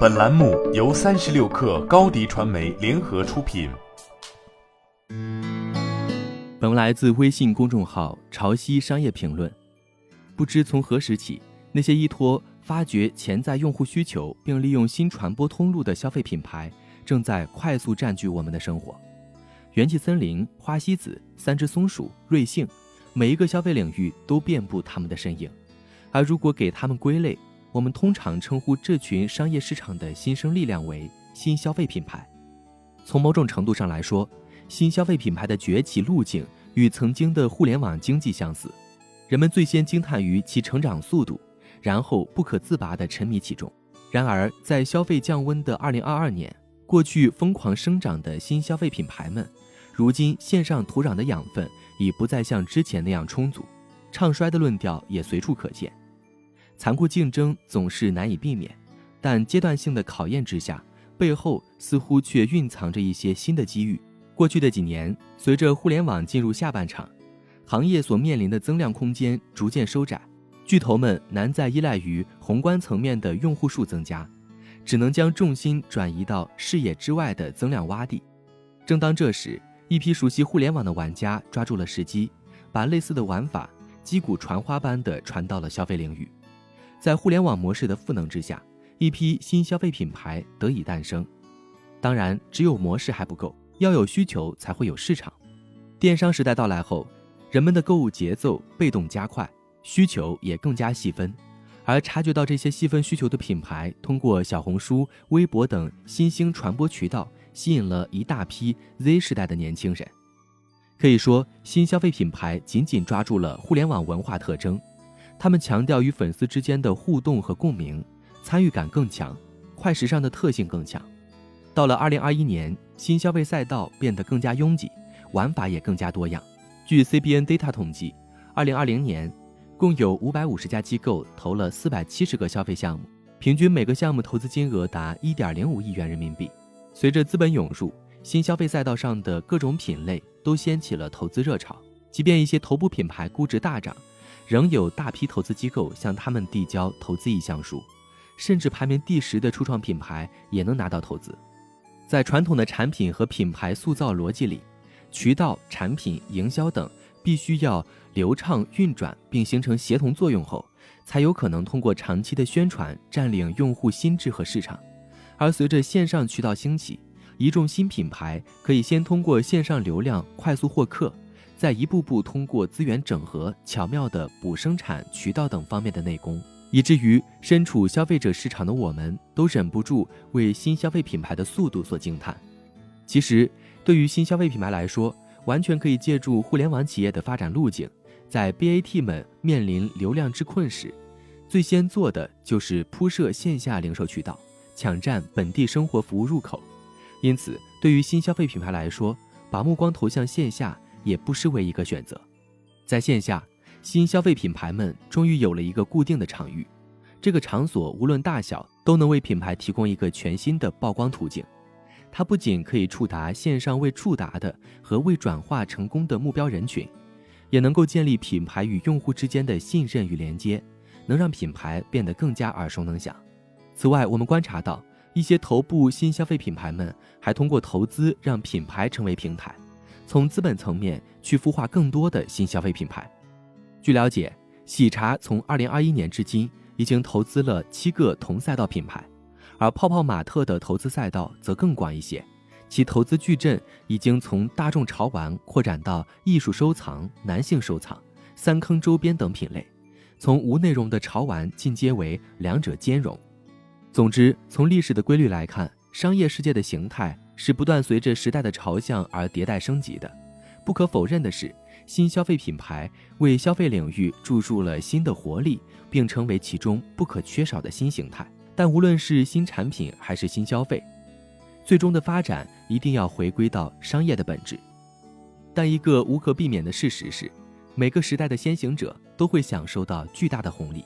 本栏目由三十六氪高低传媒联合出品。本文来自微信公众号“潮汐商业评论”。不知从何时起，那些依托发掘潜在用户需求并利用新传播通路的消费品牌，正在快速占据我们的生活。元气森林、花西子、三只松鼠、瑞幸，每一个消费领域都遍布他们的身影。而如果给他们归类，我们通常称呼这群商业市场的新生力量为新消费品牌。从某种程度上来说，新消费品牌的崛起路径与曾经的互联网经济相似。人们最先惊叹于其成长速度，然后不可自拔地沉迷其中。然而，在消费降温的2022年，过去疯狂生长的新消费品牌们，如今线上土壤的养分已不再像之前那样充足，唱衰的论调也随处可见。残酷竞争总是难以避免，但阶段性的考验之下，背后似乎却蕴藏着一些新的机遇。过去的几年，随着互联网进入下半场，行业所面临的增量空间逐渐收窄，巨头们难再依赖于宏观层面的用户数增加，只能将重心转移到视野之外的增量洼地。正当这时，一批熟悉互联网的玩家抓住了时机，把类似的玩法击鼓传花般的传到了消费领域。在互联网模式的赋能之下，一批新消费品牌得以诞生。当然，只有模式还不够，要有需求才会有市场。电商时代到来后，人们的购物节奏被动加快，需求也更加细分。而察觉到这些细分需求的品牌，通过小红书、微博等新兴传播渠道，吸引了一大批 Z 时代的年轻人。可以说，新消费品牌紧紧抓住了互联网文化特征。他们强调与粉丝之间的互动和共鸣，参与感更强，快时尚的特性更强。到了二零二一年，新消费赛道变得更加拥挤，玩法也更加多样。据 CBN Data 统计，二零二零年共有五百五十家机构投了四百七十个消费项目，平均每个项目投资金额达一点零五亿元人民币。随着资本涌入，新消费赛道上的各种品类都掀起了投资热潮，即便一些头部品牌估值大涨。仍有大批投资机构向他们递交投资意向书，甚至排名第十的初创品牌也能拿到投资。在传统的产品和品牌塑造逻辑里，渠道、产品、营销等必须要流畅运转并形成协同作用后，才有可能通过长期的宣传占领用户心智和市场。而随着线上渠道兴起，一众新品牌可以先通过线上流量快速获客。在一步步通过资源整合，巧妙地补生产渠道等方面的内功，以至于身处消费者市场的我们都忍不住为新消费品牌的速度所惊叹。其实，对于新消费品牌来说，完全可以借助互联网企业的发展路径，在 BAT 们面临流量之困时，最先做的就是铺设线下零售渠道，抢占本地生活服务入口。因此，对于新消费品牌来说，把目光投向线下。也不失为一个选择。在线下，新消费品牌们终于有了一个固定的场域，这个场所无论大小，都能为品牌提供一个全新的曝光途径。它不仅可以触达线上未触达的和未转化成功的目标人群，也能够建立品牌与用户之间的信任与连接，能让品牌变得更加耳熟能详。此外，我们观察到一些头部新消费品牌们还通过投资让品牌成为平台。从资本层面去孵化更多的新消费品牌。据了解，喜茶从二零二一年至今已经投资了七个同赛道品牌，而泡泡玛特的投资赛道则更广一些，其投资矩阵已经从大众潮玩扩展到艺术收藏、男性收藏、三坑周边等品类，从无内容的潮玩进阶为两者兼容。总之，从历史的规律来看，商业世界的形态。是不断随着时代的朝向而迭代升级的。不可否认的是，新消费品牌为消费领域注入了新的活力，并成为其中不可缺少的新形态。但无论是新产品还是新消费，最终的发展一定要回归到商业的本质。但一个无可避免的事实是，每个时代的先行者都会享受到巨大的红利，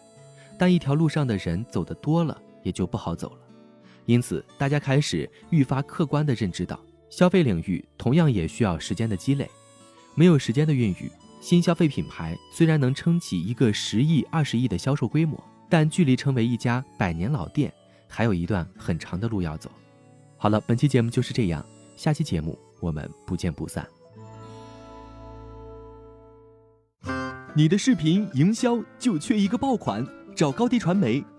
但一条路上的人走得多了，也就不好走了。因此，大家开始愈发客观地认知到，消费领域同样也需要时间的积累。没有时间的孕育，新消费品牌虽然能撑起一个十亿、二十亿的销售规模，但距离成为一家百年老店，还有一段很长的路要走。好了，本期节目就是这样，下期节目我们不见不散。你的视频营销就缺一个爆款，找高低传媒，